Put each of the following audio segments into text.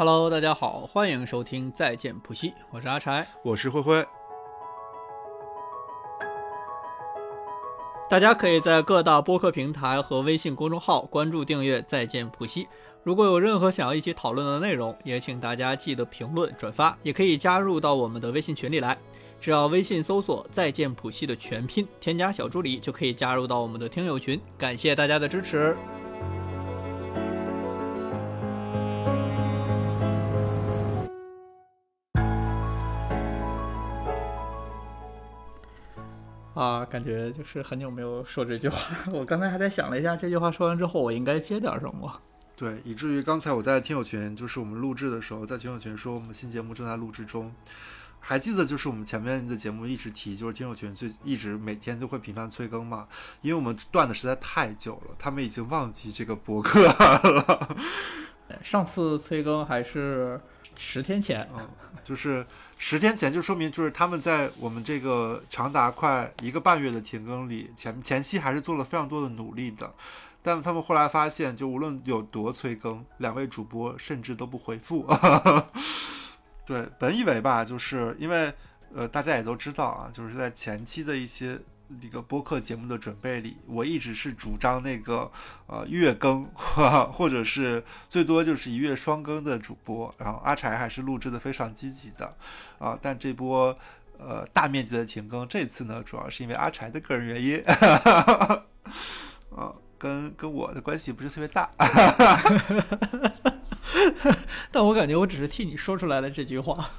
Hello，大家好，欢迎收听再见普西，我是阿柴，我是灰灰。大家可以在各大播客平台和微信公众号关注订阅再见普西。如果有任何想要一起讨论的内容，也请大家记得评论转发，也可以加入到我们的微信群里来。只要微信搜索“再见普西”的全拼，添加小助理就可以加入到我们的听友群。感谢大家的支持。感觉就是很久没有说这句话。我刚才还在想了一下，这句话说完之后，我应该接点什么？对，以至于刚才我在听友群，就是我们录制的时候，在听友群说我们新节目正在录制中。还记得就是我们前面的节目一直提，就是听友群最一直每天都会频繁催更嘛，因为我们断的实在太久了，他们已经忘记这个博客了。上次催更还是十天前，嗯，就是十天前，就说明就是他们在我们这个长达快一个半月的停更里，前前期还是做了非常多的努力的，但他们后来发现，就无论有多催更，两位主播甚至都不回复。对，本以为吧，就是因为呃，大家也都知道啊，就是在前期的一些。那个播客节目的准备里，我一直是主张那个呃月更，或者是最多就是一月双更的主播。然后阿柴还是录制的非常积极的啊，但这波呃大面积的停更，这次呢主要是因为阿柴的个人原因，啊，跟跟我的关系不是特别大。但我感觉我只是替你说出来了这句话。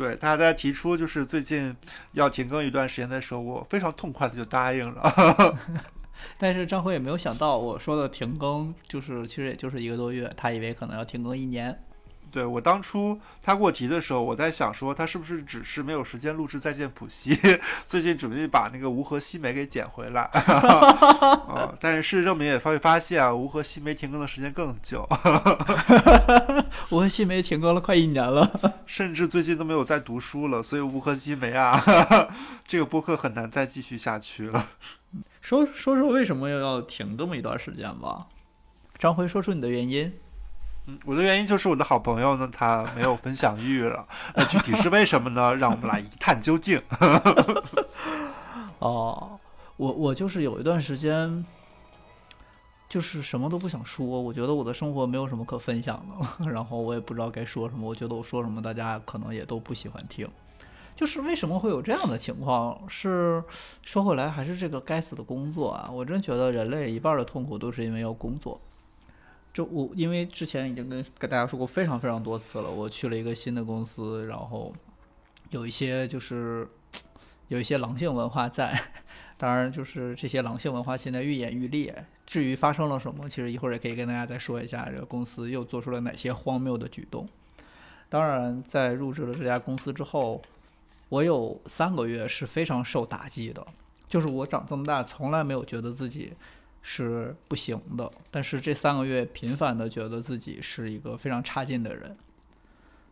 对，他在提出就是最近要停更一段时间的时候，我非常痛快的就答应了。但是张辉也没有想到，我说的停更就是其实也就是一个多月，他以为可能要停更一年。对我当初他给我提的时候，我在想说他是不是只是没有时间录制《再见普西》，最近准备把那个无核西梅给捡回来。啊！但是事实证明也发会发现啊，无核西梅停更的时间更久。无核西梅停更了快一年了，甚至最近都没有在读书了，所以无核西梅啊，这个播客很难再继续下去了。说说说为什么又要停这么一段时间吧？张辉，说出你的原因。嗯，我的原因就是我的好朋友呢，他没有分享欲了。那 具体是为什么呢？让我们来一探究竟。哦，我我就是有一段时间，就是什么都不想说。我觉得我的生活没有什么可分享的，然后我也不知道该说什么。我觉得我说什么，大家可能也都不喜欢听。就是为什么会有这样的情况？是说回来，还是这个该死的工作啊！我真觉得人类一半的痛苦都是因为要工作。就我，因为之前已经跟跟大家说过非常非常多次了，我去了一个新的公司，然后有一些就是有一些狼性文化在，当然就是这些狼性文化现在愈演愈烈。至于发生了什么，其实一会儿也可以跟大家再说一下，这个公司又做出了哪些荒谬的举动。当然，在入职了这家公司之后，我有三个月是非常受打击的，就是我长这么大从来没有觉得自己。是不行的，但是这三个月频繁的觉得自己是一个非常差劲的人，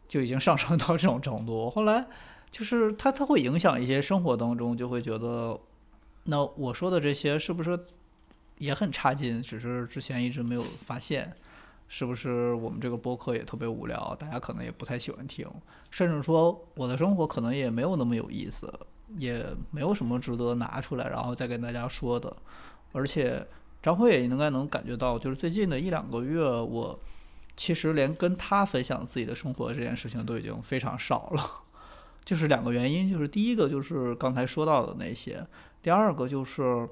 就已经上升到这种程度。后来就是他他会影响一些生活当中，就会觉得，那我说的这些是不是也很差劲？只是之前一直没有发现，是不是我们这个播客也特别无聊，大家可能也不太喜欢听，甚至说我的生活可能也没有那么有意思，也没有什么值得拿出来然后再跟大家说的。而且张辉也应该能感觉到，就是最近的一两个月，我其实连跟他分享自己的生活这件事情都已经非常少了。就是两个原因，就是第一个就是刚才说到的那些，第二个就是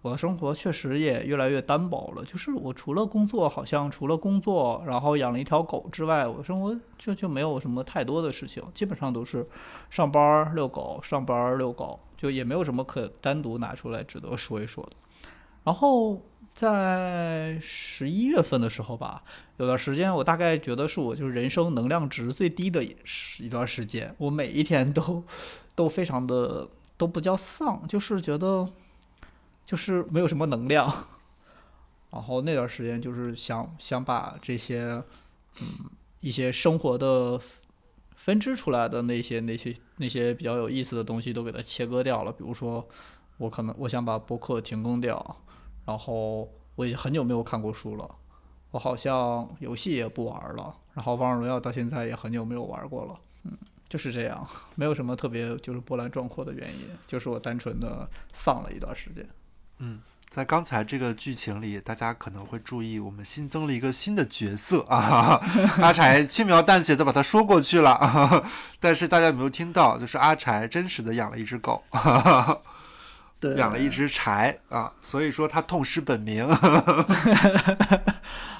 我的生活确实也越来越单薄了。就是我除了工作，好像除了工作，然后养了一条狗之外，我生活就就没有什么太多的事情，基本上都是上班遛狗，上班遛狗，就也没有什么可单独拿出来值得说一说的。然后在十一月份的时候吧，有段时间我大概觉得是我就是人生能量值最低的一一段时间，我每一天都 都非常的都不叫丧，就是觉得就是没有什么能量。然后那段时间就是想想把这些嗯一些生活的分支出来的那些那些那些比较有意思的东西都给它切割掉了，比如说我可能我想把播客停更掉。然后我已经很久没有看过书了，我好像游戏也不玩了，然后王者荣耀到现在也很久没有玩过了，嗯，就是这样，没有什么特别就是波澜壮阔的原因，就是我单纯的丧了一段时间。嗯，在刚才这个剧情里，大家可能会注意，我们新增了一个新的角色啊，阿柴轻描淡写的把它说过去了，但是大家有没有听到？就是阿柴真实的养了一只狗。对，养了一只柴啊，所以说他痛失本名。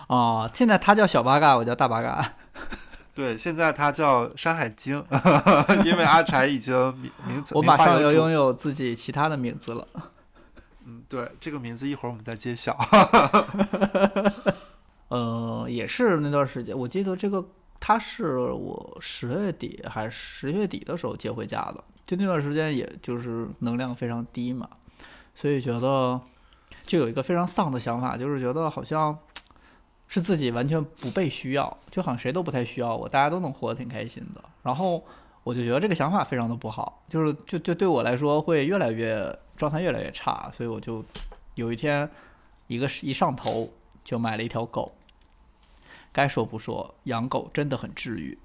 哦，现在他叫小八嘎，我叫大八嘎。对，现在他叫山海经，因为阿柴已经名名字。我马上要拥有自己其他的名字了。嗯，对，这个名字一会儿我们再揭晓。呃，也是那段时间，我记得这个他是我十月底还是十月底的时候接回家的。就那段时间，也就是能量非常低嘛，所以觉得就有一个非常丧的想法，就是觉得好像是自己完全不被需要，就好像谁都不太需要我，大家都能活得挺开心的。然后我就觉得这个想法非常的不好，就是就就对我来说会越来越状态越来越差，所以我就有一天一个一上头就买了一条狗。该说不说，养狗真的很治愈。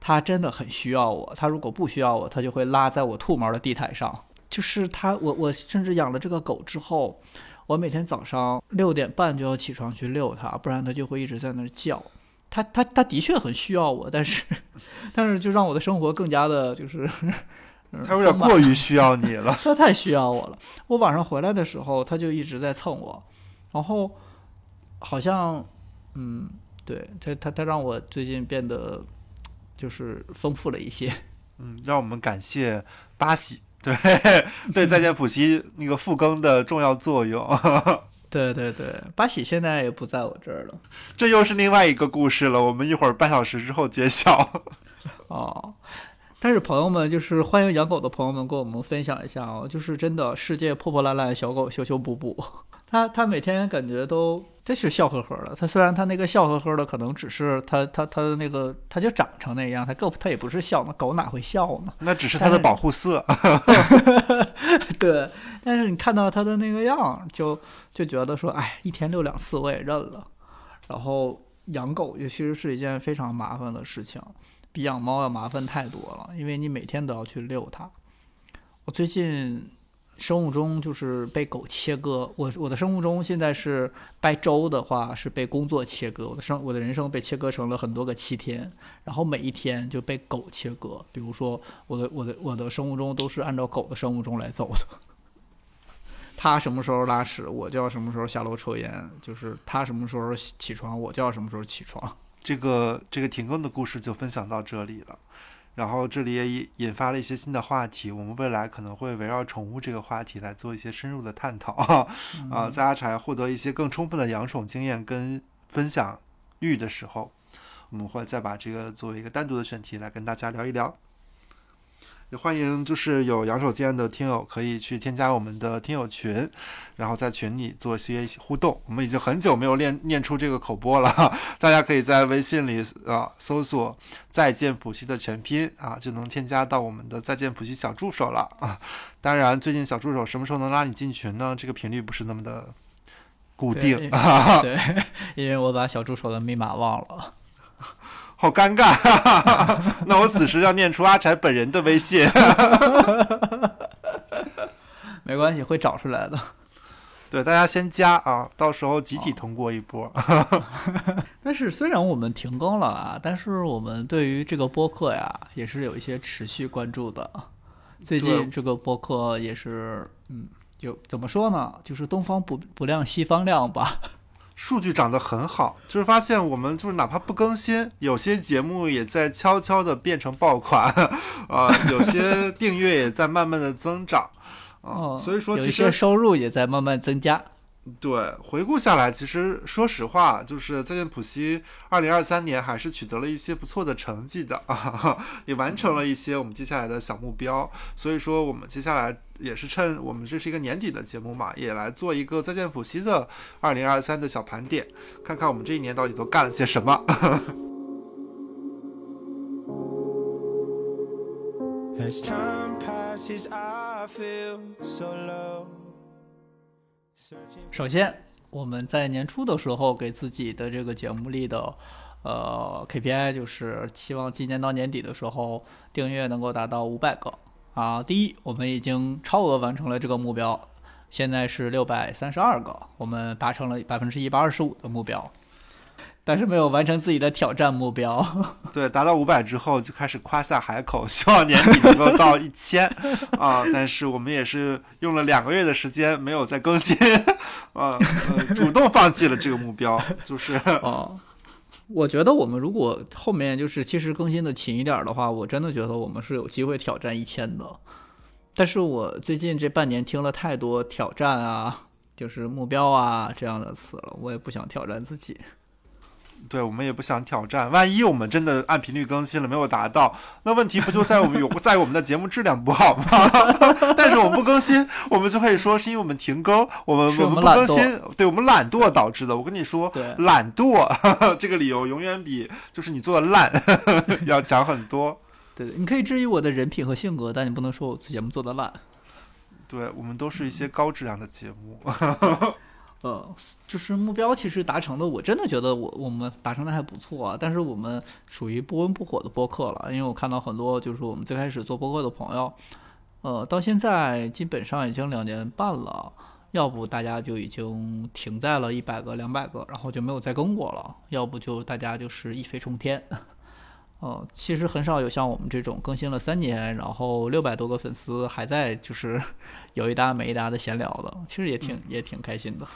它真的很需要我，它如果不需要我，它就会拉在我兔毛的地毯上。就是它，我我甚至养了这个狗之后，我每天早上六点半就要起床去遛它，不然它就会一直在那儿叫。它它它的确很需要我，但是 但是就让我的生活更加的就是，它有点过于需要你了。它太需要我了。我晚上回来的时候，它就一直在蹭我，然后好像嗯，对他他他让我最近变得。就是丰富了一些，嗯，让我们感谢巴喜，对对，再见普西那个复更的重要作用。对对对，巴喜现在也不在我这儿了，这又是另外一个故事了。我们一会儿半小时之后揭晓。哦，但是朋友们，就是欢迎养狗的朋友们跟我们分享一下哦，就是真的世界破破烂烂，小狗修修补补，它它每天感觉都。这是笑呵呵的，他虽然他那个笑呵呵的，可能只是他他他的那个，他就长成那样，他狗他也不是笑，那狗哪会笑呢？那只是他的保护色。对，但是你看到他的那个样，就就觉得说，哎，一天遛两次我也认了。然后养狗其实是一件非常麻烦的事情，比养猫要麻烦太多了，因为你每天都要去遛它。我最近。生物钟就是被狗切割，我我的生物钟现在是掰周的话是被工作切割，我的生我的人生被切割成了很多个七天，然后每一天就被狗切割。比如说我的我的我的生物钟都是按照狗的生物钟来走的，它什么时候拉屎，我就要什么时候下楼抽烟；就是它什么时候起床，我就要什么时候起床。这个这个停更的故事就分享到这里了。然后这里也引引发了一些新的话题，我们未来可能会围绕宠物这个话题来做一些深入的探讨 啊，在阿柴获得一些更充分的养宠经验跟分享欲的时候，我们会再把这个作为一个单独的选题来跟大家聊一聊。也欢迎就是有养手经验的听友可以去添加我们的听友群，然后在群里做一些互动。我们已经很久没有练念出这个口播了，大家可以在微信里啊搜索“再见普西”的全拼啊，就能添加到我们的“再见普西”小助手了啊。当然，最近小助手什么时候能拉你进群呢？这个频率不是那么的固定啊。对，因为我把小助手的密码忘了。好尴尬，那我此时要念出阿柴本人的微信。没关系，会找出来的。对，大家先加啊，到时候集体通过一波。但是虽然我们停更了啊，但是我们对于这个播客呀，也是有一些持续关注的。最近这个播客也是，嗯，就怎么说呢？就是东方不不亮西方亮吧。数据涨得很好，就是发现我们就是哪怕不更新，有些节目也在悄悄的变成爆款，啊，有些订阅也在慢慢的增长，啊，所以说有一些收入也在慢慢增加。对，回顾下来，其实说实话，就是再见普西，二零二三年还是取得了一些不错的成绩的啊，也完成了一些我们接下来的小目标。所以说，我们接下来也是趁我们这是一个年底的节目嘛，也来做一个再见普西的二零二三的小盘点，看看我们这一年到底都干了些什么。首先，我们在年初的时候给自己的这个节目里的，呃 KPI，就是希望今年到年底的时候订阅能够达到五百个啊。第一，我们已经超额完成了这个目标，现在是六百三十二个，我们达成了百分之一百二十五的目标。但是没有完成自己的挑战目标。对，达到五百之后就开始夸下海口，希望年底能够到一千 啊！但是我们也是用了两个月的时间没有再更新，啊，主动放弃了这个目标。就是哦，我觉得我们如果后面就是其实更新的勤一点的话，我真的觉得我们是有机会挑战一千的。但是我最近这半年听了太多挑战啊，就是目标啊这样的词了，我也不想挑战自己。对我们也不想挑战，万一我们真的按频率更新了没有达到，那问题不就在我们有 在我们的节目质量不好吗？但是我们不更新，我们就可以说是因为我们停更，我们我们不更新，对我们懒惰导致的。我跟你说，懒惰这个理由永远比就是你做的烂 要强很多。对，你可以质疑我的人品和性格，但你不能说我节目做的烂。对我们都是一些高质量的节目。呃，就是目标其实达成的，我真的觉得我我们达成的还不错啊。但是我们属于不温不火的播客了，因为我看到很多就是我们最开始做播客的朋友，呃，到现在基本上已经两年半了，要不大家就已经停在了一百个、两百个，然后就没有再更过了；要不就大家就是一飞冲天。呃，其实很少有像我们这种更新了三年，然后六百多个粉丝还在就是 有一搭没一搭的闲聊的，其实也挺也挺开心的。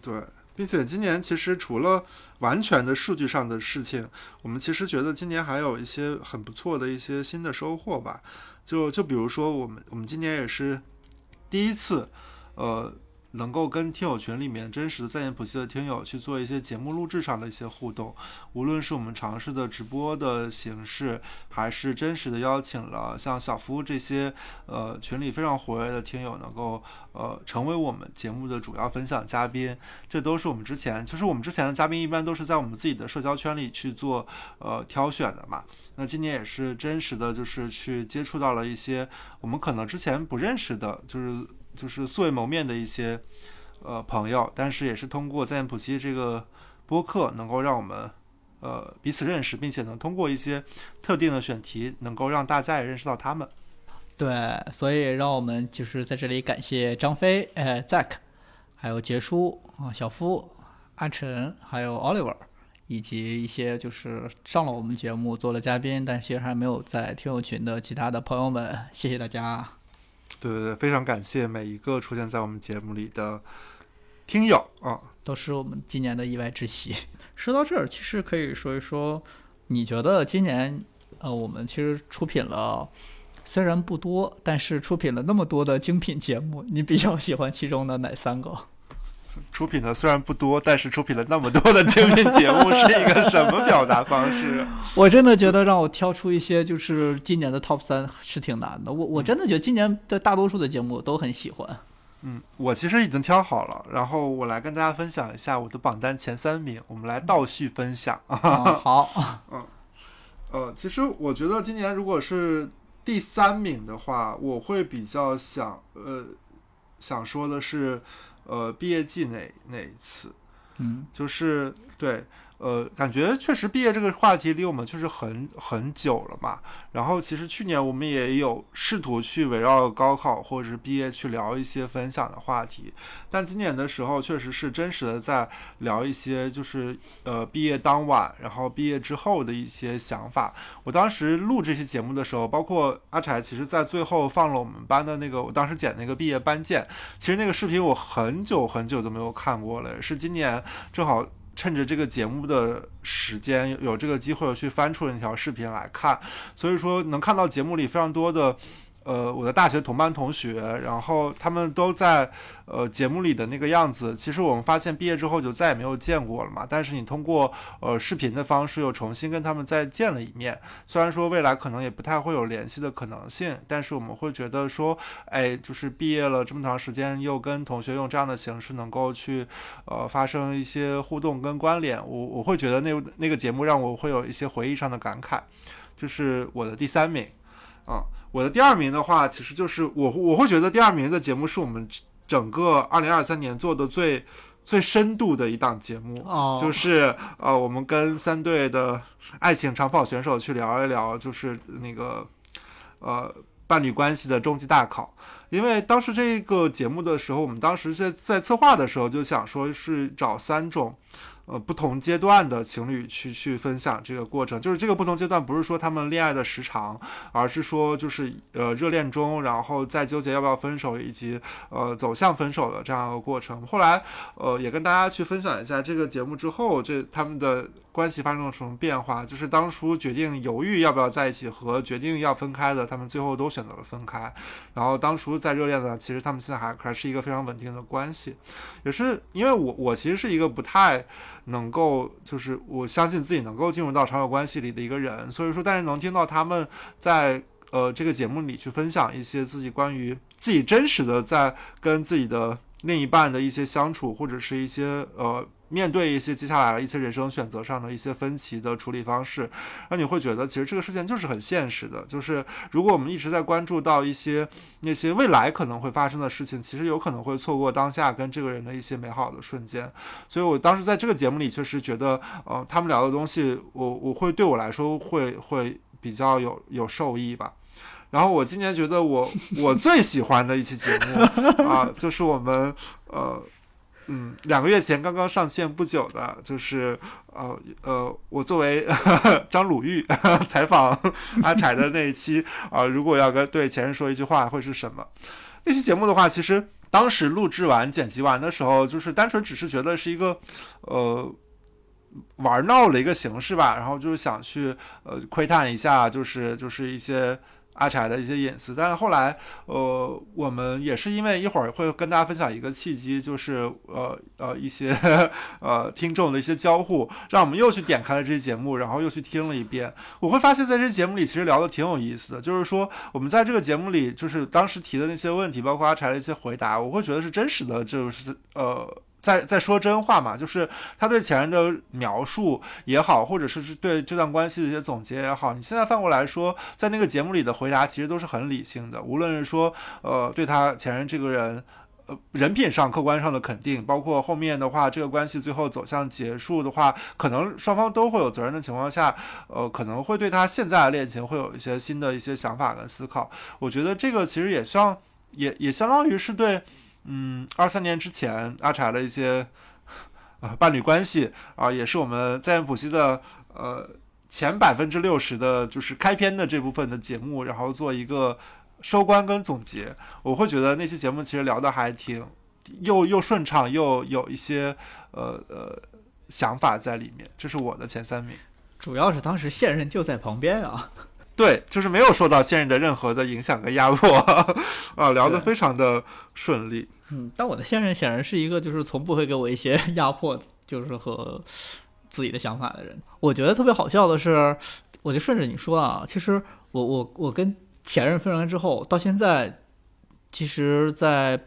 对，并且今年其实除了完全的数据上的事情，我们其实觉得今年还有一些很不错的一些新的收获吧。就就比如说，我们我们今年也是第一次，呃。能够跟听友群里面真实的在线普系的听友去做一些节目录制上的一些互动，无论是我们尝试的直播的形式，还是真实的邀请了像小夫这些呃群里非常活跃的听友，能够呃成为我们节目的主要分享嘉宾，这都是我们之前就是我们之前的嘉宾一般都是在我们自己的社交圈里去做呃挑选的嘛。那今年也是真实的就是去接触到了一些我们可能之前不认识的，就是。就是素未谋面的一些呃朋友，但是也是通过在线普及这个播客，能够让我们呃彼此认识，并且能通过一些特定的选题，能够让大家也认识到他们。对，所以让我们就是在这里感谢张飞、呃 Zack，还有杰叔啊、小夫、阿晨，还有 Oliver，以及一些就是上了我们节目做了嘉宾，但其实还没有在听友群的其他的朋友们，谢谢大家。对对对，非常感谢每一个出现在我们节目里的听友啊，都是我们今年的意外之喜。说到这儿，其实可以说一说，你觉得今年呃，我们其实出品了虽然不多，但是出品了那么多的精品节目，你比较喜欢其中的哪三个？出品的虽然不多，但是出品了那么多的精品节目是一个什么表达方式？我真的觉得让我挑出一些就是今年的 top 三是挺难的。我我真的觉得今年的大多数的节目我都很喜欢。嗯，我其实已经挑好了，然后我来跟大家分享一下我的榜单前三名，我们来倒叙分享。好，嗯，呃，其实我觉得今年如果是第三名的话，我会比较想呃想说的是。呃，毕业季那那一次，嗯，就是对。呃，感觉确实毕业这个话题离我们确实很很久了嘛。然后其实去年我们也有试图去围绕高考或者是毕业去聊一些分享的话题，但今年的时候确实是真实的在聊一些就是呃毕业当晚，然后毕业之后的一些想法。我当时录这期节目的时候，包括阿柴，其实在最后放了我们班的那个我当时剪那个毕业班见，其实那个视频我很久很久都没有看过了，是今年正好。趁着这个节目的时间，有这个机会去翻出了那条视频来看，所以说能看到节目里非常多的。呃，我的大学同班同学，然后他们都在呃节目里的那个样子。其实我们发现毕业之后就再也没有见过了嘛。但是你通过呃视频的方式又重新跟他们再见了一面。虽然说未来可能也不太会有联系的可能性，但是我们会觉得说，哎，就是毕业了这么长时间，又跟同学用这样的形式能够去呃发生一些互动跟关联，我我会觉得那那个节目让我会有一些回忆上的感慨，就是我的第三名，嗯。我的第二名的话，其实就是我我会觉得第二名的节目是我们整个二零二三年做的最最深度的一档节目，哦，就是呃，我们跟三队的爱情长跑选手去聊一聊，就是那个呃伴侣关系的终极大考。因为当时这个节目的时候，我们当时在在策划的时候就想说是找三种。呃，不同阶段的情侣去去分享这个过程，就是这个不同阶段不是说他们恋爱的时长，而是说就是呃热恋中，然后再纠结要不要分手，以及呃走向分手的这样一个过程。后来呃也跟大家去分享一下这个节目之后，这他们的。关系发生了什么变化？就是当初决定犹豫要不要在一起和决定要分开的，他们最后都选择了分开。然后当初在热恋的，其实他们现在还还是一个非常稳定的关系。也是因为我我其实是一个不太能够，就是我相信自己能够进入到长久关系里的一个人。所以说，但是能听到他们在呃这个节目里去分享一些自己关于自己真实的在跟自己的另一半的一些相处，或者是一些呃。面对一些接下来的一些人生选择上的一些分歧的处理方式，那你会觉得其实这个事情就是很现实的。就是如果我们一直在关注到一些那些未来可能会发生的事情，其实有可能会错过当下跟这个人的一些美好的瞬间。所以我当时在这个节目里确实觉得，呃，他们聊的东西，我我会对我来说会会比较有有受益吧。然后我今年觉得我我最喜欢的一期节目 啊，就是我们呃。嗯，两个月前刚刚上线不久的，就是呃呃，我作为 张鲁豫 采访阿柴的那一期啊，如果要跟对前任说一句话，会是什么？那期节目的话，其实当时录制完、剪辑完的时候，就是单纯只是觉得是一个呃玩闹的一个形式吧，然后就是想去呃窥探一下，就是就是一些。阿柴的一些隐私，但是后来，呃，我们也是因为一会儿会跟大家分享一个契机，就是呃呃一些 呃听众的一些交互，让我们又去点开了这期节目，然后又去听了一遍。我会发现，在这节目里其实聊的挺有意思的，就是说我们在这个节目里，就是当时提的那些问题，包括阿柴的一些回答，我会觉得是真实的，就是呃。在在说真话嘛，就是他对前任的描述也好，或者是对这段关系的一些总结也好，你现在翻过来说，在那个节目里的回答其实都是很理性的，无论是说呃对他前任这个人呃人品上客观上的肯定，包括后面的话这个关系最后走向结束的话，可能双方都会有责任的情况下，呃可能会对他现在的恋情会有一些新的一些想法跟思考。我觉得这个其实也像也也相当于是对。嗯，二三年之前，阿柴的一些啊伴侣关系啊，也是我们在线补习的呃前百分之六十的，就是开篇的这部分的节目，然后做一个收官跟总结。我会觉得那期节目其实聊的还挺又又顺畅，又有一些呃呃想法在里面。这是我的前三名，主要是当时现任就在旁边啊。对，就是没有受到现任的任何的影响跟压迫啊，聊得非常的顺利。嗯，但我的现任显然是一个就是从不会给我一些 压迫，就是和自己的想法的人。我觉得特别好笑的是，我就顺着你说啊，其实我我我跟前任分完之后，到现在，其实在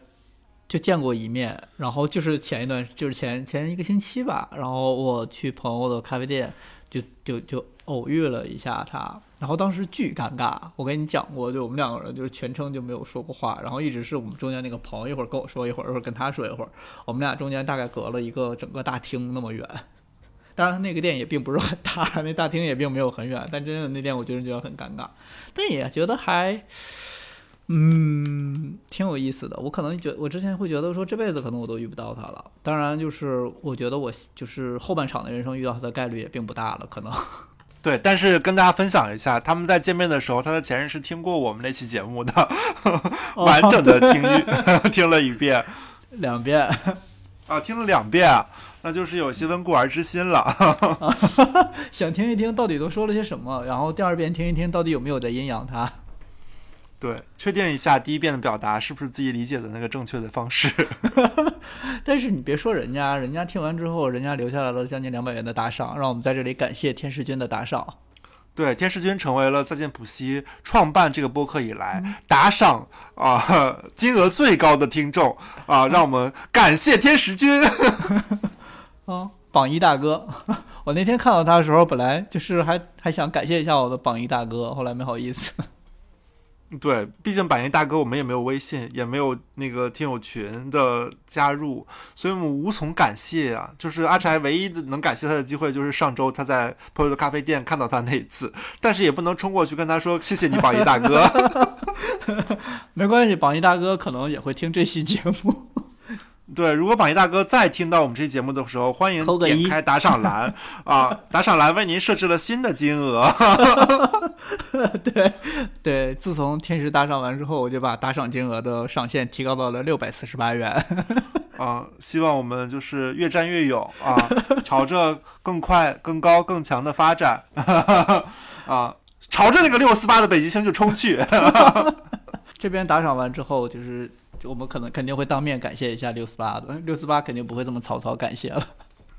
就见过一面，然后就是前一段，就是前前一个星期吧，然后我去朋友的咖啡店，就就就偶遇了一下他。然后当时巨尴尬，我跟你讲过，就我们两个人就是全程就没有说过话，然后一直是我们中间那个朋友一会儿跟我说一会儿，一会儿跟他说一会儿，我们俩中间大概隔了一个整个大厅那么远。当然，那个店也并不是很大，那大厅也并没有很远，但真的那店我就是觉得很尴尬，但也觉得还，嗯，挺有意思的。我可能觉我之前会觉得说这辈子可能我都遇不到他了，当然就是我觉得我就是后半场的人生遇到他的概率也并不大了，可能。对，但是跟大家分享一下，他们在见面的时候，他的前任是听过我们那期节目的，完整的听一 听了一遍，两遍，啊，听了两遍，那就是有些温故而知新了，想听一听到底都说了些什么，然后第二遍听一听到底有没有在阴阳他。对，确定一下第一遍的表达是不是自己理解的那个正确的方式。但是你别说人家，人家听完之后，人家留下来了将近两百元的打赏，让我们在这里感谢天使君的打赏。对，天使君成为了在线补习创办这个播客以来打赏啊 金额最高的听众啊，让我们感谢天使君。啊，榜一大哥，我那天看到他的时候，本来就是还还想感谢一下我的榜一大哥，后来没好意思。对，毕竟榜一大哥我们也没有微信，也没有那个听友群的加入，所以我们无从感谢啊。就是阿柴唯一的能感谢他的机会，就是上周他在朋友的咖啡店看到他那一次，但是也不能冲过去跟他说谢谢你，榜一大哥。没关系，榜一大哥可能也会听这期节目。对，如果榜一大哥再听到我们这期节目的时候，欢迎点开打赏栏 啊，打赏栏为您设置了新的金额。对对，自从天使打赏完之后，我就把打赏金额的上限提高到了六百四十八元。啊，希望我们就是越战越勇啊，朝着更快、更高、更强的发展 啊，朝着那个六四八的北极星就冲去。这边打赏完之后，就是我们可能肯定会当面感谢一下六四八的，六四八肯定不会这么草草感谢了。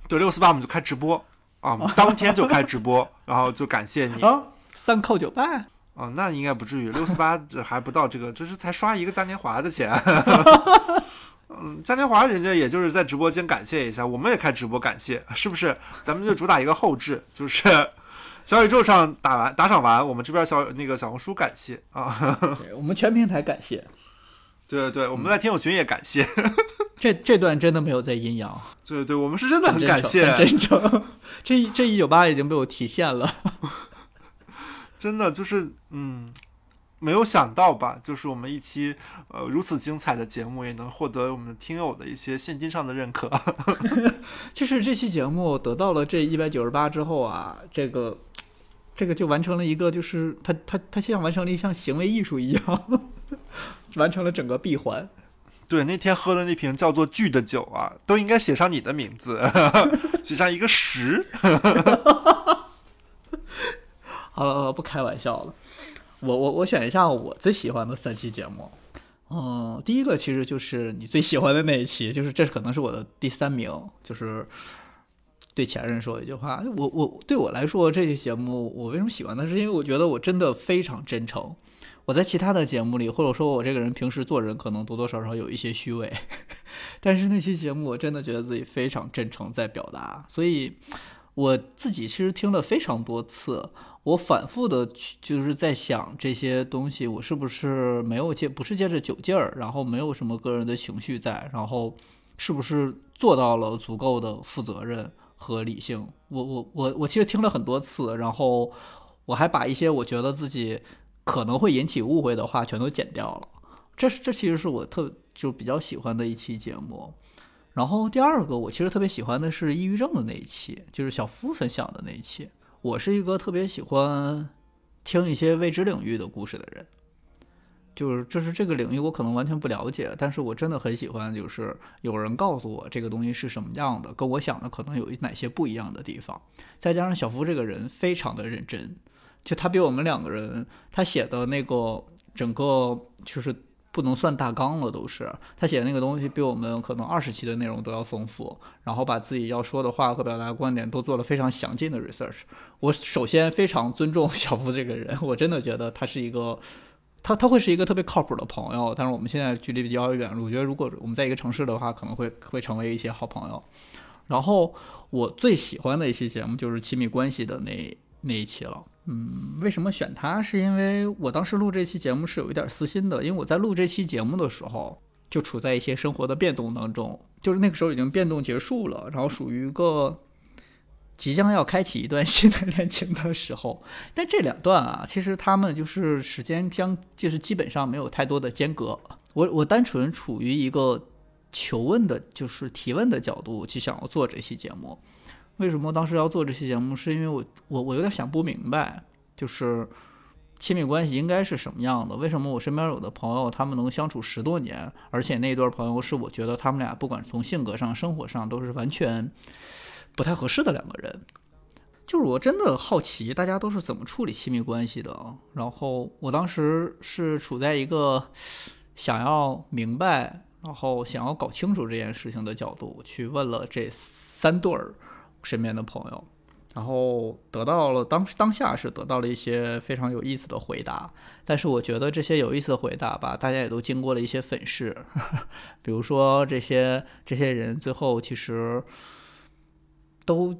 对，六四八我们就开直播啊，当天就开直播，然后就感谢你啊，三扣九拜。哦，那应该不至于，六四八这还不到这个，这是才刷一个嘉年华的钱。嗯，嘉年华人家也就是在直播间感谢一下，我们也开直播感谢，是不是？咱们就主打一个后置，就是 小宇宙上打完打赏完，我们这边小那个小红书感谢啊，对我们全平台感谢。对对对，我们在听友群也感谢。这这段真的没有在阴阳。对对，我们是真的很感谢，真诚。这一这一九八已经被我体现了。真的就是嗯，没有想到吧？就是我们一期呃如此精彩的节目，也能获得我们听友的一些现金上的认可。就是这期节目得到了这一百九十八之后啊，这个这个就完成了一个，就是他他他像完成了一项行为艺术一样，完成了整个闭环。对，那天喝的那瓶叫做“剧”的酒啊，都应该写上你的名字，写上一个十。好了，不开玩笑了。我我我选一下我最喜欢的三期节目。嗯，第一个其实就是你最喜欢的那一期，就是这可能是我的第三名，就是对前任说一句话。我我对我来说，这期节目我为什么喜欢呢？是因为我觉得我真的非常真诚。我在其他的节目里，或者说我这个人平时做人可能多多少少有一些虚伪，但是那期节目我真的觉得自己非常真诚在表达，所以我自己其实听了非常多次。我反复的就是在想这些东西，我是不是没有借，不是借着酒劲儿，然后没有什么个人的情绪在，然后是不是做到了足够的负责任和理性？我我我我其实听了很多次，然后我还把一些我觉得自己可能会引起误会的话全都剪掉了。这这其实是我特就比较喜欢的一期节目。然后第二个我其实特别喜欢的是抑郁症的那一期，就是小夫分享的那一期。我是一个特别喜欢听一些未知领域的故事的人，就是就是这个领域我可能完全不了解，但是我真的很喜欢，就是有人告诉我这个东西是什么样的，跟我想的可能有哪些不一样的地方。再加上小夫这个人非常的认真，就他比我们两个人他写的那个整个就是。不能算大纲了，都是他写的那个东西比我们可能二十期的内容都要丰富，然后把自己要说的话和表达观点都做了非常详尽的 research。我首先非常尊重小夫这个人，我真的觉得他是一个，他他会是一个特别靠谱的朋友。但是我们现在距离比较远，我觉得如果我们在一个城市的话，可能会会成为一些好朋友。然后我最喜欢的一期节目就是亲密关系的那那一期了。嗯，为什么选他？是因为我当时录这期节目是有一点私心的，因为我在录这期节目的时候，就处在一些生活的变动当中，就是那个时候已经变动结束了，然后属于一个即将要开启一段 新的恋情的时候。但这两段啊，其实他们就是时间将就是基本上没有太多的间隔。我我单纯处于一个求问的，就是提问的角度去想要做这期节目。为什么当时要做这期节目？是因为我我我有点想不明白，就是亲密关系应该是什么样的？为什么我身边有的朋友他们能相处十多年，而且那一对朋友是我觉得他们俩不管从性格上、生活上都是完全不太合适的两个人。就是我真的好奇大家都是怎么处理亲密关系的。然后我当时是处在一个想要明白，然后想要搞清楚这件事情的角度去问了这三对儿。身边的朋友，然后得到了当当下是得到了一些非常有意思的回答，但是我觉得这些有意思的回答吧，大家也都经过了一些粉饰，比如说这些这些人最后其实都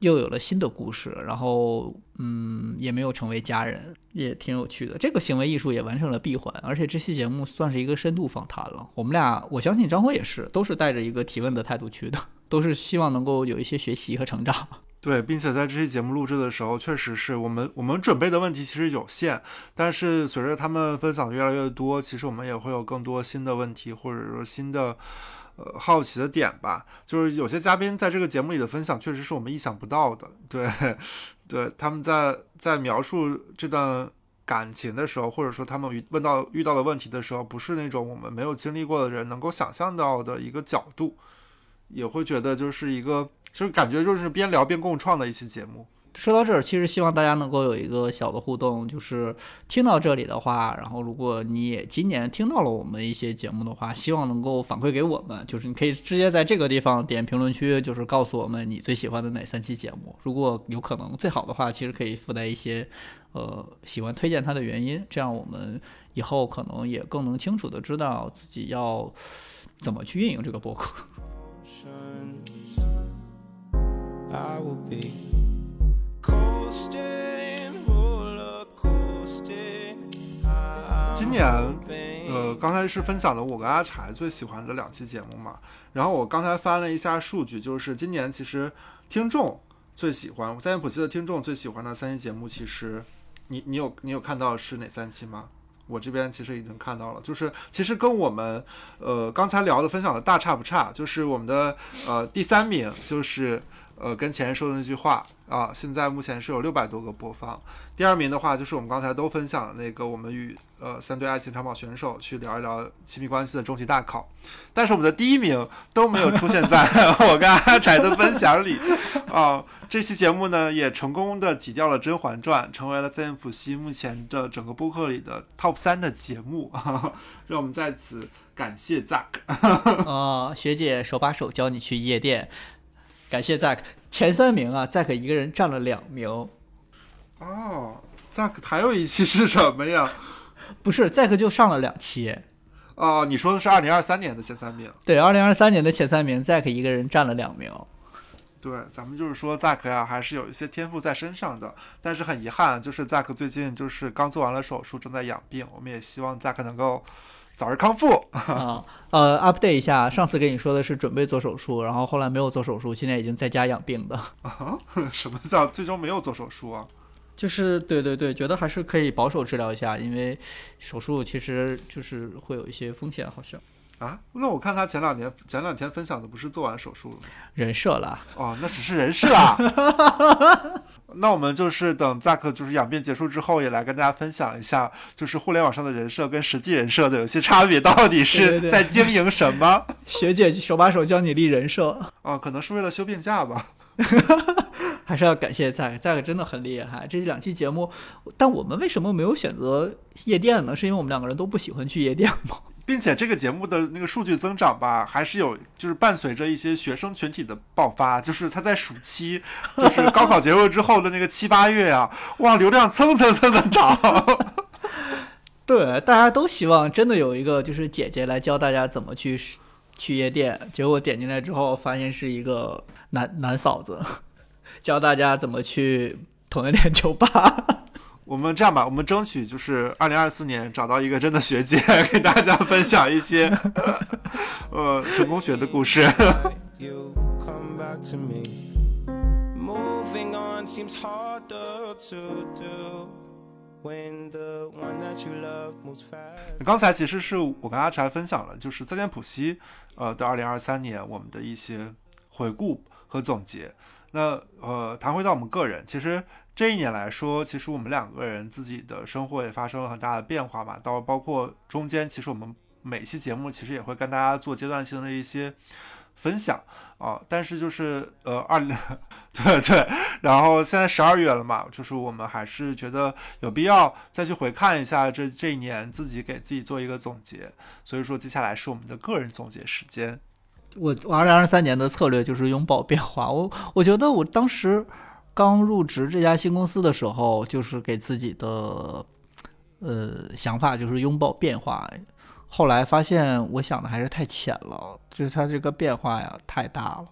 又有了新的故事，然后嗯，也没有成为家人，也挺有趣的。这个行为艺术也完成了闭环，而且这期节目算是一个深度访谈了。我们俩，我相信张辉也是，都是带着一个提问的态度去的，都是希望能够有一些学习和成长。对，并且在这期节目录制的时候，确实是我们我们准备的问题其实有限，但是随着他们分享的越来越多，其实我们也会有更多新的问题，或者说新的。呃，好奇的点吧，就是有些嘉宾在这个节目里的分享，确实是我们意想不到的。对，对，他们在在描述这段感情的时候，或者说他们遇问到遇到的问题的时候，不是那种我们没有经历过的人能够想象到的一个角度，也会觉得就是一个，就是感觉就是边聊边共创的一期节目。说到这儿，其实希望大家能够有一个小的互动，就是听到这里的话，然后如果你也今年听到了我们一些节目的话，希望能够反馈给我们，就是你可以直接在这个地方点评论区，就是告诉我们你最喜欢的哪三期节目。如果有可能，最好的话，其实可以附带一些，呃，喜欢推荐它的原因，这样我们以后可能也更能清楚的知道自己要怎么去运营这个博客。今年，呃，刚才是分享了我跟阿柴最喜欢的两期节目嘛。然后我刚才翻了一下数据，就是今年其实听众最喜欢在线普西的听众最喜欢的三期节目，其实你你有你有看到是哪三期吗？我这边其实已经看到了，就是其实跟我们呃刚才聊的分享的大差不差，就是我们的呃第三名就是呃跟前任说的那句话。啊，现在目前是有六百多个播放。第二名的话，就是我们刚才都分享的那个，我们与呃三对爱情长跑选手去聊一聊亲密关系的终极大考。但是我们的第一名都没有出现在 我跟阿柴的分享里。啊，这期节目呢也成功的挤掉了《甄嬛传》，成为了在线普西目前的整个播客里的 top 三的节目。让我们在此感谢 Zack。啊，学姐手把手教你去夜店。感谢 Zack 前三名啊，Zack 一个人占了两名。哦，Zack 还有一期是什么呀？不是，Zack 就上了两期。哦，你说的是二零二三年的前三名。对，二零二三年的前三名，Zack 一个人占了两名。对，咱们就是说 Zack 呀，还是有一些天赋在身上的。但是很遗憾，就是 Zack 最近就是刚做完了手术，正在养病。我们也希望 Zack 能够。早日康复啊！呃，update 一下，上次跟你说的是准备做手术，然后后来没有做手术，现在已经在家养病的。啊？什么叫最终没有做手术啊？就是对对对，觉得还是可以保守治疗一下，因为手术其实就是会有一些风险，好像。啊？那我看他前两年前两天分享的不是做完手术了吗？人设了？哦，那只是人设啊。那我们就是等 Zack 就是养病结束之后，也来跟大家分享一下，就是互联网上的人设跟实际人设的有些差别，到底是在经营什么？学姐手把手教你立人设啊，可能是为了休病假吧。还是要感谢 Zack，Zack 真的很厉害。这两期节目，但我们为什么没有选择夜店呢？是因为我们两个人都不喜欢去夜店吗？并且这个节目的那个数据增长吧，还是有，就是伴随着一些学生群体的爆发，就是他在暑期，就是高考结束之后的那个七八月啊，哇，流量蹭蹭蹭的涨。对，大家都希望真的有一个就是姐姐来教大家怎么去去夜店，结果点进来之后发现是一个男男嫂子，教大家怎么去同性恋酒吧。我们这样吧，我们争取就是二零二四年找到一个真的学姐，给大家分享一些 呃成功学的故事。刚才其实是我跟阿柴分享了，就是再见普西呃的二零二三年我们的一些回顾和总结。那呃谈回到我们个人，其实。这一年来说，其实我们两个人自己的生活也发生了很大的变化嘛。到包括中间，其实我们每期节目其实也会跟大家做阶段性的一些分享啊。但是就是呃二 对对，然后现在十二月了嘛，就是我们还是觉得有必要再去回看一下这这一年自己给自己做一个总结。所以说接下来是我们的个人总结时间。我我二零二三年的策略就是拥抱变化。我我觉得我当时。刚入职这家新公司的时候，就是给自己的呃想法就是拥抱变化。后来发现我想的还是太浅了，就是它这个变化呀太大了。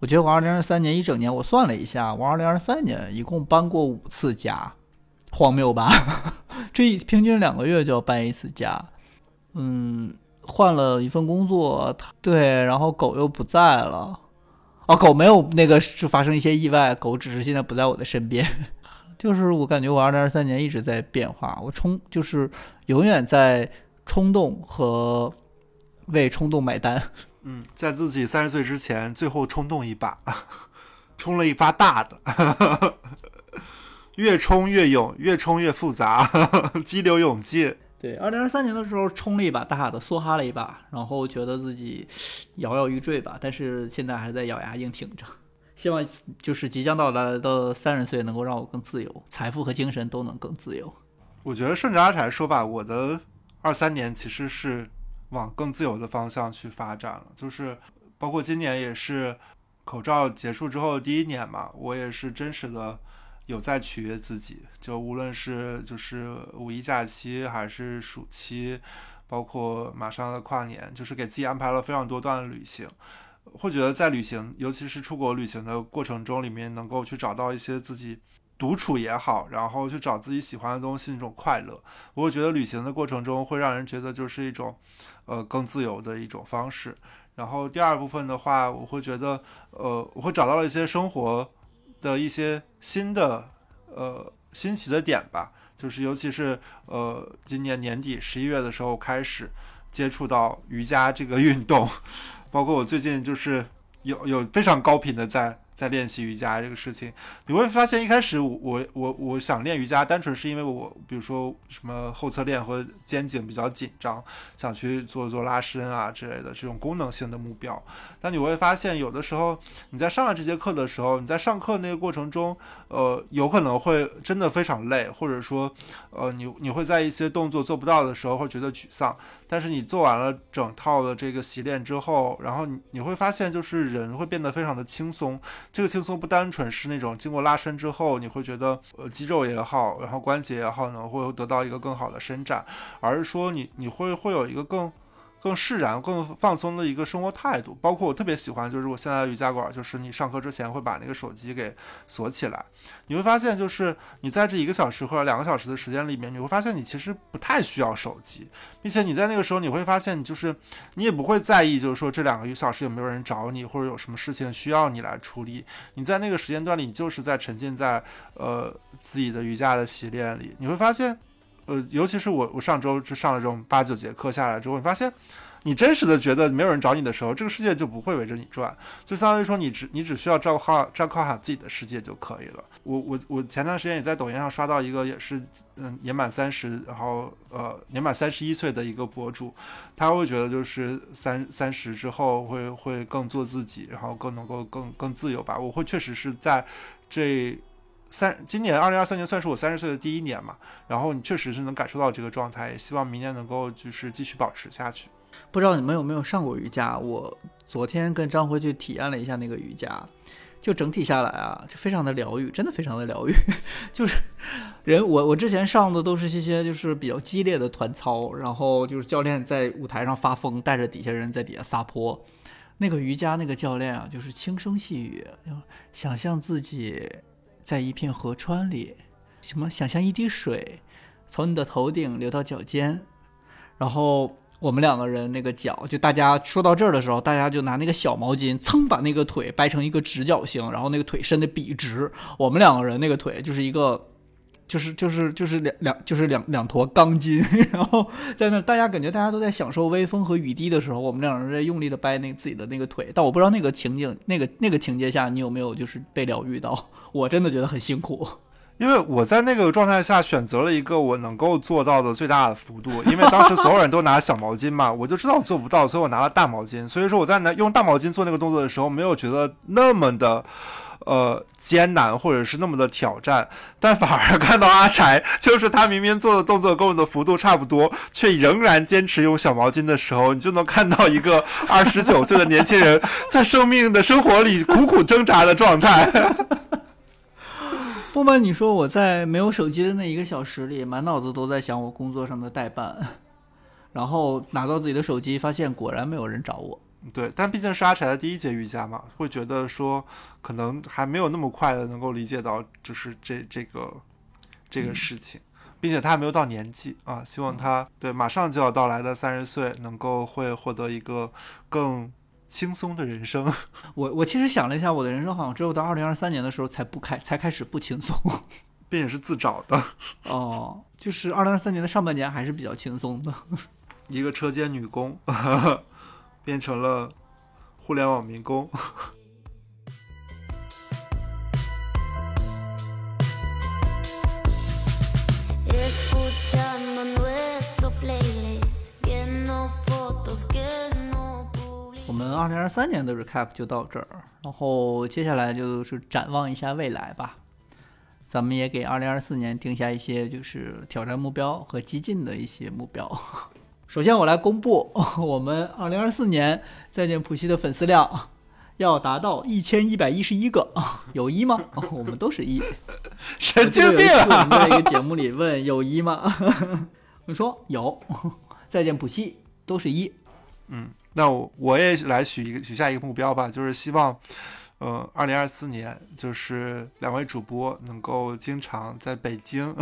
我觉得我二零二三年一整年，我算了一下，我二零二三年一共搬过五次家，荒谬吧？这一平均两个月就要搬一次家。嗯，换了一份工作，对，然后狗又不在了。哦，狗没有那个是发生一些意外，狗只是现在不在我的身边。就是我感觉我二零二三年一直在变化，我冲就是永远在冲动和为冲动买单。嗯，在自己三十岁之前，最后冲动一把，冲了一发大的，越冲越勇，越冲越复杂，激流勇进。对，二零二三年的时候冲了一把大的，梭哈了一把，然后觉得自己摇摇欲坠吧，但是现在还在咬牙硬挺着。希望就是即将到来的三十岁能够让我更自由，财富和精神都能更自由。我觉得顺着阿柴说吧，我的二三年其实是往更自由的方向去发展了，就是包括今年也是口罩结束之后第一年嘛，我也是真实的有在取悦自己，就无论是就是五一假期还是暑期，包括马上的跨年，就是给自己安排了非常多段旅行。会觉得在旅行，尤其是出国旅行的过程中，里面能够去找到一些自己独处也好，然后去找自己喜欢的东西那种快乐。我会觉得旅行的过程中会让人觉得就是一种，呃，更自由的一种方式。然后第二部分的话，我会觉得，呃，我会找到了一些生活的一些新的，呃，新奇的点吧。就是尤其是呃，今年年底十一月的时候开始接触到瑜伽这个运动。包括我最近就是有有非常高频的在在练习瑜伽这个事情，你会发现一开始我我我想练瑜伽，单纯是因为我比如说什么后侧链和肩颈比较紧张，想去做做拉伸啊之类的这种功能性的目标。但你会发现有的时候你在上了这节课的时候，你在上课那个过程中，呃，有可能会真的非常累，或者说，呃，你你会在一些动作做不到的时候会觉得沮丧。但是你做完了整套的这个习练之后，然后你你会发现，就是人会变得非常的轻松。这个轻松不单纯是那种经过拉伸之后，你会觉得呃肌肉也好，然后关节也好能，会得到一个更好的伸展，而是说你你会会有一个更。更释然、更放松的一个生活态度，包括我特别喜欢，就是我现在瑜伽馆，就是你上课之前会把那个手机给锁起来，你会发现，就是你在这一个小时或者两个小时的时间里面，你会发现你其实不太需要手机，并且你在那个时候你会发现，你就是你也不会在意，就是说这两个小时有没有人找你，或者有什么事情需要你来处理，你在那个时间段里，你就是在沉浸在呃自己的瑜伽的习练里，你会发现。呃，尤其是我，我上周就上了这种八九节课下来之后，你发现，你真实的觉得没有人找你的时候，这个世界就不会围着你转，就相当于说你只你只需要照顾好照顾好自己的世界就可以了。我我我前段时间也在抖音上刷到一个也是嗯年满三十，然后呃年满三十一岁的一个博主，他会觉得就是三三十之后会会更做自己，然后更能够更更自由吧。我会确实是在这。三今年二零二三年算是我三十岁的第一年嘛，然后你确实是能感受到这个状态，也希望明年能够就是继续保持下去。不知道你们有没有上过瑜伽？我昨天跟张辉去体验了一下那个瑜伽，就整体下来啊，就非常的疗愈，真的非常的疗愈。就是人我我之前上的都是一些就是比较激烈的团操，然后就是教练在舞台上发疯，带着底下人在底下撒泼。那个瑜伽那个教练啊，就是轻声细语，想象自己。在一片河川里，什么？想象一滴水从你的头顶流到脚尖，然后我们两个人那个脚，就大家说到这儿的时候，大家就拿那个小毛巾蹭把那个腿掰成一个直角形，然后那个腿伸的笔直。我们两个人那个腿就是一个，就是就是就是两两就是两两坨钢筋，然后在那大家感觉大家都在享受微风和雨滴的时候，我们两人在用力的掰那自己的那个腿。但我不知道那个情景，那个那个情节下你有没有就是被疗愈到。我真的觉得很辛苦，因为我在那个状态下选择了一个我能够做到的最大的幅度。因为当时所有人都拿小毛巾嘛，我就知道我做不到，所以我拿了大毛巾。所以说我在拿用大毛巾做那个动作的时候，没有觉得那么的呃艰难，或者是那么的挑战。但反而看到阿柴，就是他明明做的动作跟我的幅度差不多，却仍然坚持用小毛巾的时候，你就能看到一个 二十九岁的年轻人在生命的生活里苦苦挣扎的状态。不瞒你说，我在没有手机的那一个小时里，满脑子都在想我工作上的代办，然后拿到自己的手机，发现果然没有人找我。对，但毕竟是阿柴的第一节瑜伽嘛，会觉得说可能还没有那么快的能够理解到，就是这这个这个事情，并且他还没有到年纪啊，希望他对马上就要到来的三十岁能够会获得一个更轻松的人生。我我其实想了一下，我的人生好像只有到二零二三年的时候才不开才开始不轻松。并且是自找的 哦，就是二零二三年的上半年还是比较轻松的。一个车间女工变成了互联网民工。我们二零二三年的 recap 就到这儿，然后接下来就是展望一下未来吧。咱们也给二零二四年定下一些就是挑战目标和激进的一些目标。首先，我来公布 我们二零二四年再见普西的粉丝量要达到一千一百一十一个，有一吗？我们都是一，神经病！我们在一个节目里问有一吗？我说有，再见普西都是一。嗯，那我我也来许一个许下一个目标吧，就是希望。呃，二零二四年就是两位主播能够经常在北京，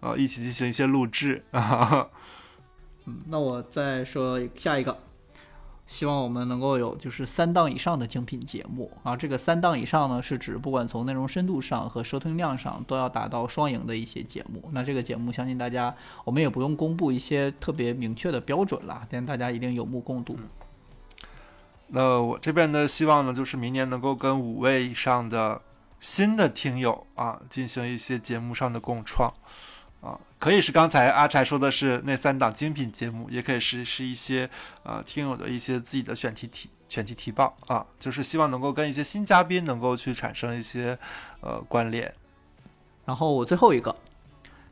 呃，一起进行一些录制。嗯，那我再说下一个，希望我们能够有就是三档以上的精品节目啊。这个三档以上呢，是指不管从内容深度上和收听量上都要达到双赢的一些节目。那这个节目，相信大家我们也不用公布一些特别明确的标准了，但大家一定有目共睹。那我这边的希望呢，就是明年能够跟五位以上的新的听友啊，进行一些节目上的共创，可以是刚才阿柴说的是那三档精品节目，也可以是是一些呃听友的一些自己的选题题选题提报啊，就是希望能够跟一些新嘉宾能够去产生一些呃关联。然后我最后一个。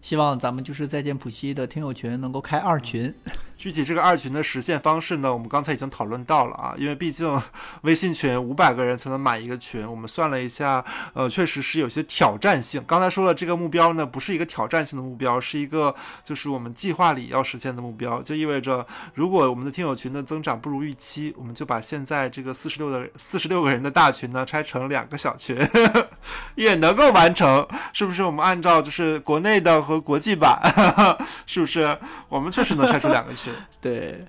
希望咱们就是再见普西的听友群能够开二群，具体这个二群的实现方式呢，我们刚才已经讨论到了啊，因为毕竟微信群五百个人才能买一个群，我们算了一下，呃，确实是有些挑战性。刚才说了，这个目标呢不是一个挑战性的目标，是一个就是我们计划里要实现的目标，就意味着如果我们的听友群的增长不如预期，我们就把现在这个四十六的四十六个人的大群呢拆成两个小群，也能够完成，是不是？我们按照就是国内的和国际版 是不是？我们确实能拆出两个群。对，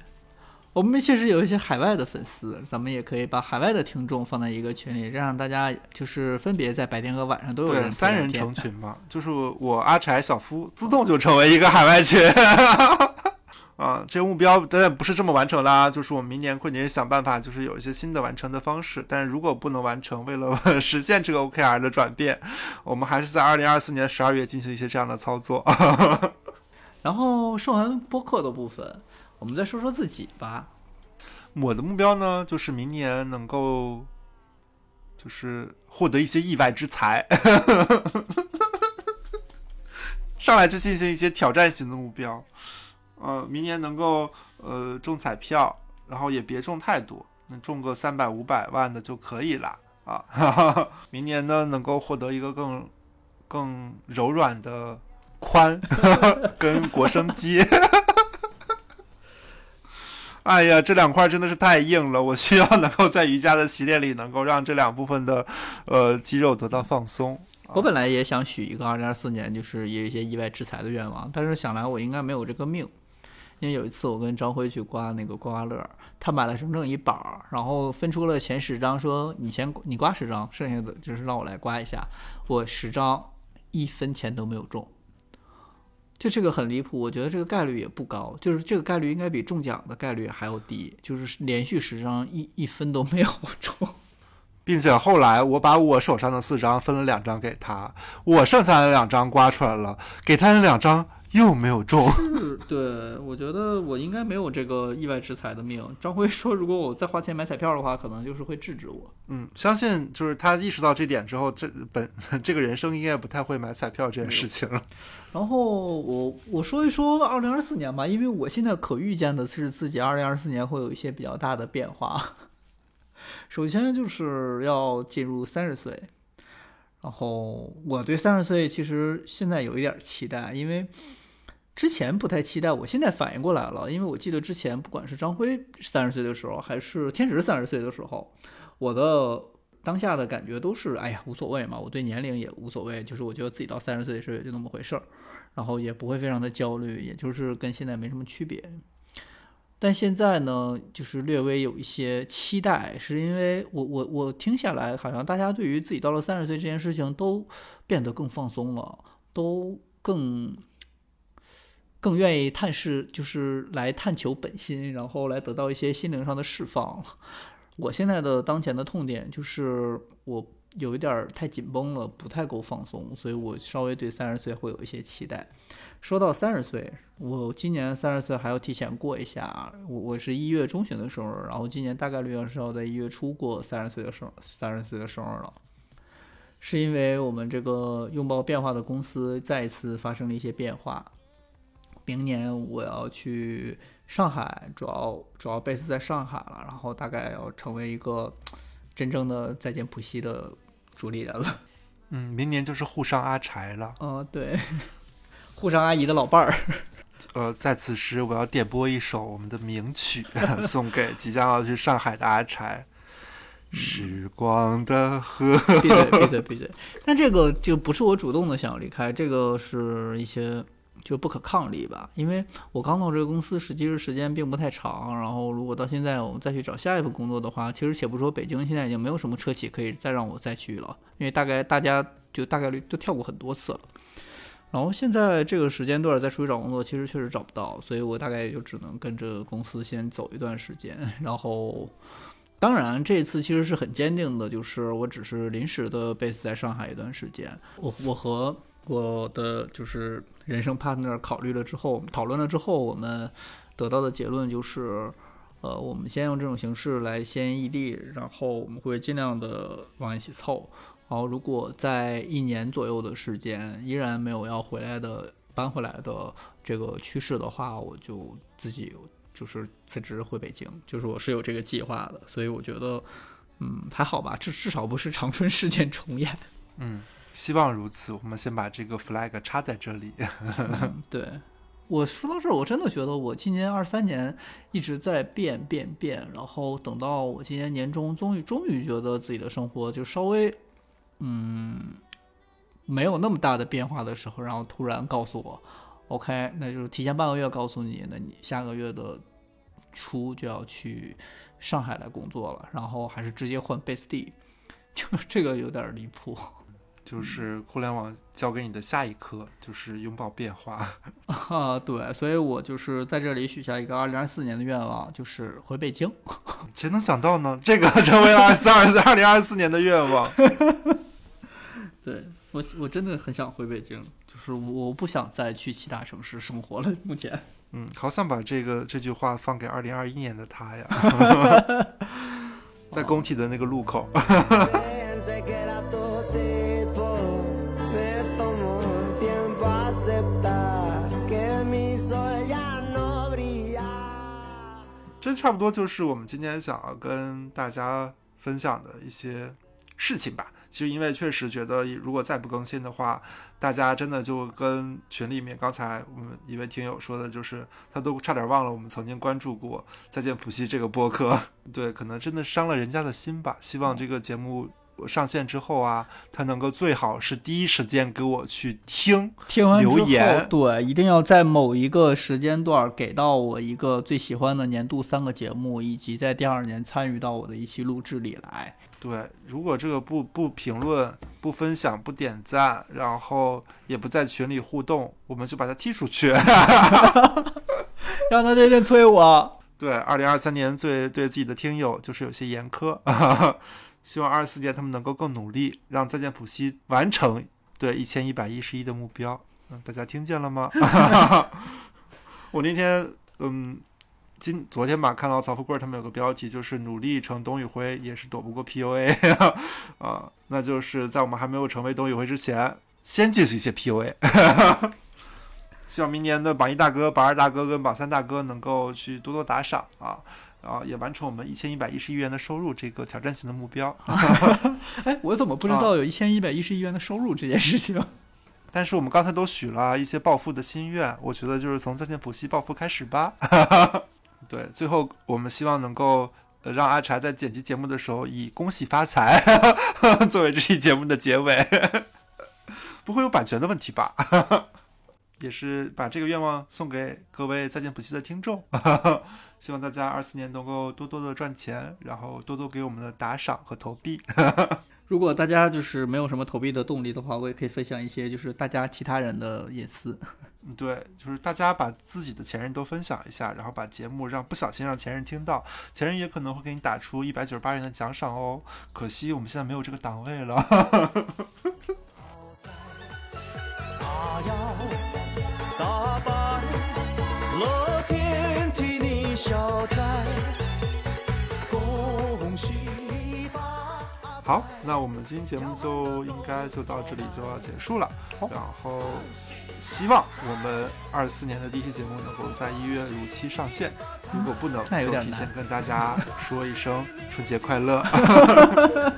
我们确实有一些海外的粉丝，咱们也可以把海外的听众放在一个群里，让大家就是分别在白天和晚上都有人三人成群嘛。就是我阿柴、小夫自动就成为一个海外群。啊，这个目标当然不是这么完成啦，就是我们明年过年想办法，就是有一些新的完成的方式。但是如果不能完成，为了 实现这个 OKR 的转变，我们还是在二零二四年十二月进行一些这样的操作。然后说完播客的部分，我们再说说自己吧。我的目标呢，就是明年能够，就是获得一些意外之财，上来就进行一些挑战型的目标。呃，明年能够呃中彩票，然后也别中太多，能中个三百五百万的就可以了啊。明年呢，能够获得一个更更柔软的髋跟国生肌。哎呀，这两块真的是太硬了，我需要能够在瑜伽的习练里，能够让这两部分的呃肌肉得到放松。我本来也想许一个二零二四年，就是也有一些意外之财的愿望，但是想来我应该没有这个命。因为有一次我跟张辉去刮那个刮刮乐，他买了整整一板儿，然后分出了前十张，说你先你刮十张，剩下的就是让我来刮一下。我十张一分钱都没有中，就这个很离谱。我觉得这个概率也不高，就是这个概率应该比中奖的概率还要低，就是连续十张一一分都没有中，并且后来我把我手上的四张分了两张给他，我剩下的两张刮出来了，给他那两张。又没有中，是，对我觉得我应该没有这个意外之财的命。张辉说，如果我再花钱买彩票的话，可能就是会制止我。嗯，相信就是他意识到这点之后，这本 这个人生应该不太会买彩票这件事情了。然后我我说一说二零二四年吧，因为我现在可预见的是自己二零二四年会有一些比较大的变化。首先就是要进入三十岁。然后我对三十岁其实现在有一点期待，因为之前不太期待，我现在反应过来了，因为我记得之前不管是张辉三十岁的时候，还是天使三十岁的时候，我的当下的感觉都是，哎呀，无所谓嘛，我对年龄也无所谓，就是我觉得自己到三十岁的时候也就那么回事儿，然后也不会非常的焦虑，也就是跟现在没什么区别。但现在呢，就是略微有一些期待，是因为我我我听下来，好像大家对于自己到了三十岁这件事情都变得更放松了，都更。更愿意探视，就是来探求本心，然后来得到一些心灵上的释放。我现在的当前的痛点就是我有一点太紧绷了，不太够放松，所以我稍微对三十岁会有一些期待。说到三十岁，我今年三十岁还要提前过一下。我我是一月中旬的生日，然后今年大概率要是要在一月初过三十岁的生三十岁的生日了，是因为我们这个拥抱变化的公司再一次发生了一些变化。明年我要去上海，主要主要 base 在上海了，然后大概要成为一个真正的再见浦西的主理人了。嗯，明年就是沪上阿柴了。哦，对，沪上阿姨的老伴儿。呃，在此时我要点播一首我们的名曲，送给即将要去上海的阿柴。时光的河。闭嘴闭嘴闭嘴！但这个就不是我主动的想要离开，这个是一些。就不可抗力吧，因为我刚到这个公司，实际是时间并不太长。然后，如果到现在我们再去找下一份工作的话，其实且不说北京现在已经没有什么车企可以再让我再去了，因为大概大家就大概率都跳过很多次了。然后现在这个时间段再出去找工作，其实确实找不到，所以我大概也就只能跟着公司先走一段时间。然后，当然这次其实是很坚定的，就是我只是临时的 base 在上海一段时间。我我和我的就是人生 partner 考虑了之后，讨论了之后，我们得到的结论就是，呃，我们先用这种形式来先异地，然后我们会尽量的往一起凑。然后如果在一年左右的时间依然没有要回来的搬回来的这个趋势的话，我就自己就是辞职回北京，就是我是有这个计划的。所以我觉得，嗯，还好吧，至至少不是长春事件重演。嗯。希望如此，我们先把这个 flag 插在这里。对，我说到这儿，我真的觉得我今年二三年一直在变变变，然后等到我今年年终，终于终于觉得自己的生活就稍微，嗯，没有那么大的变化的时候，然后突然告诉我，OK，那就是提前半个月告诉你，那你下个月的初就要去上海来工作了，然后还是直接换 base 地，就这个有点离谱。就是互联网教给你的下一课，就是拥抱变化 啊！对，所以我就是在这里许下一个二零二四年的愿望，就是回北京。谁能想到呢？这个成为了二四二二零二四年的愿望。对我，我真的很想回北京，就是我不想再去其他城市生活了。目前，嗯，好想把这个这句话放给二零二一年的他呀，在工体的那个路口。Septa gemi saja novii 这差不多就是我们今天想要跟大家分享的一些事情吧。其实，因为确实觉得，如果再不更新的话，大家真的就跟群里面刚才我们一位听友说的，就是他都差点忘了我们曾经关注过《再见普西》这个播客。对，可能真的伤了人家的心吧。希望这个节目。上线之后啊，他能够最好是第一时间给我去听，听完留言，对，一定要在某一个时间段给到我一个最喜欢的年度三个节目，以及在第二年参与到我的一期录制里来。对，如果这个不不评论、不分享、不点赞，然后也不在群里互动，我们就把他踢出去，让他天天催我。对，二零二三年最对自己的听友就是有些严苛。希望二十四年他们能够更努力，让再见普西完成对一千一百一十一的目标。嗯，大家听见了吗？我那天嗯，今昨天吧，看到曹富贵他们有个标题，就是努力成董宇辉也是躲不过 PUA 啊，那就是在我们还没有成为董宇辉之前，先进行一些 PUA。希望明年的榜一大哥、榜二大哥跟榜三大哥能够去多多打赏啊。啊，也完成我们一千一百一十亿元的收入这个挑战性的目标。哎，我怎么不知道有一千一百一十亿元的收入这件事情？但是我们刚才都许了一些暴富的心愿，我觉得就是从在线补习暴富开始吧。对，最后我们希望能够呃让阿柴在剪辑节目的时候以“恭喜发财”作为这期节目的结尾，不会有版权的问题吧？也是把这个愿望送给各位在线补习的听众，希望大家二四年能够多多的赚钱，然后多多给我们的打赏和投币。如果大家就是没有什么投币的动力的话，我也可以分享一些就是大家其他人的隐私。嗯对，就是大家把自己的前任都分享一下，然后把节目让不小心让前任听到，前任也可能会给你打出一百九十八元的奖赏哦。可惜我们现在没有这个档位了。好，那我们今天节目就应该就到这里就要结束了。然后希望我们二四年的第一期节目能够在一月如期上线。如果不能，那提前跟大家说一声 春节快乐。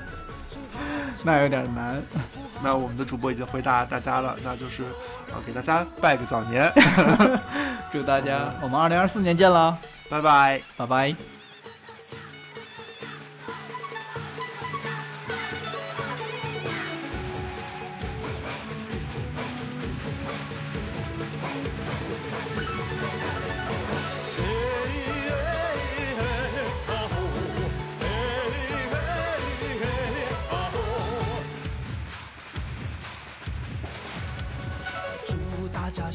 那有点难。那我们的主播已经回答大家了，那就是呃给大家拜个早年，祝大家我们二零二四年见了，拜拜。拜拜。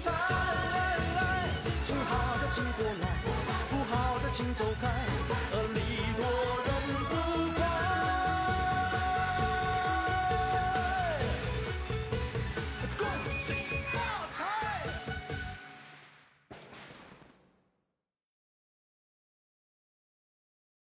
从好的请过来，不好的请走开，而你多。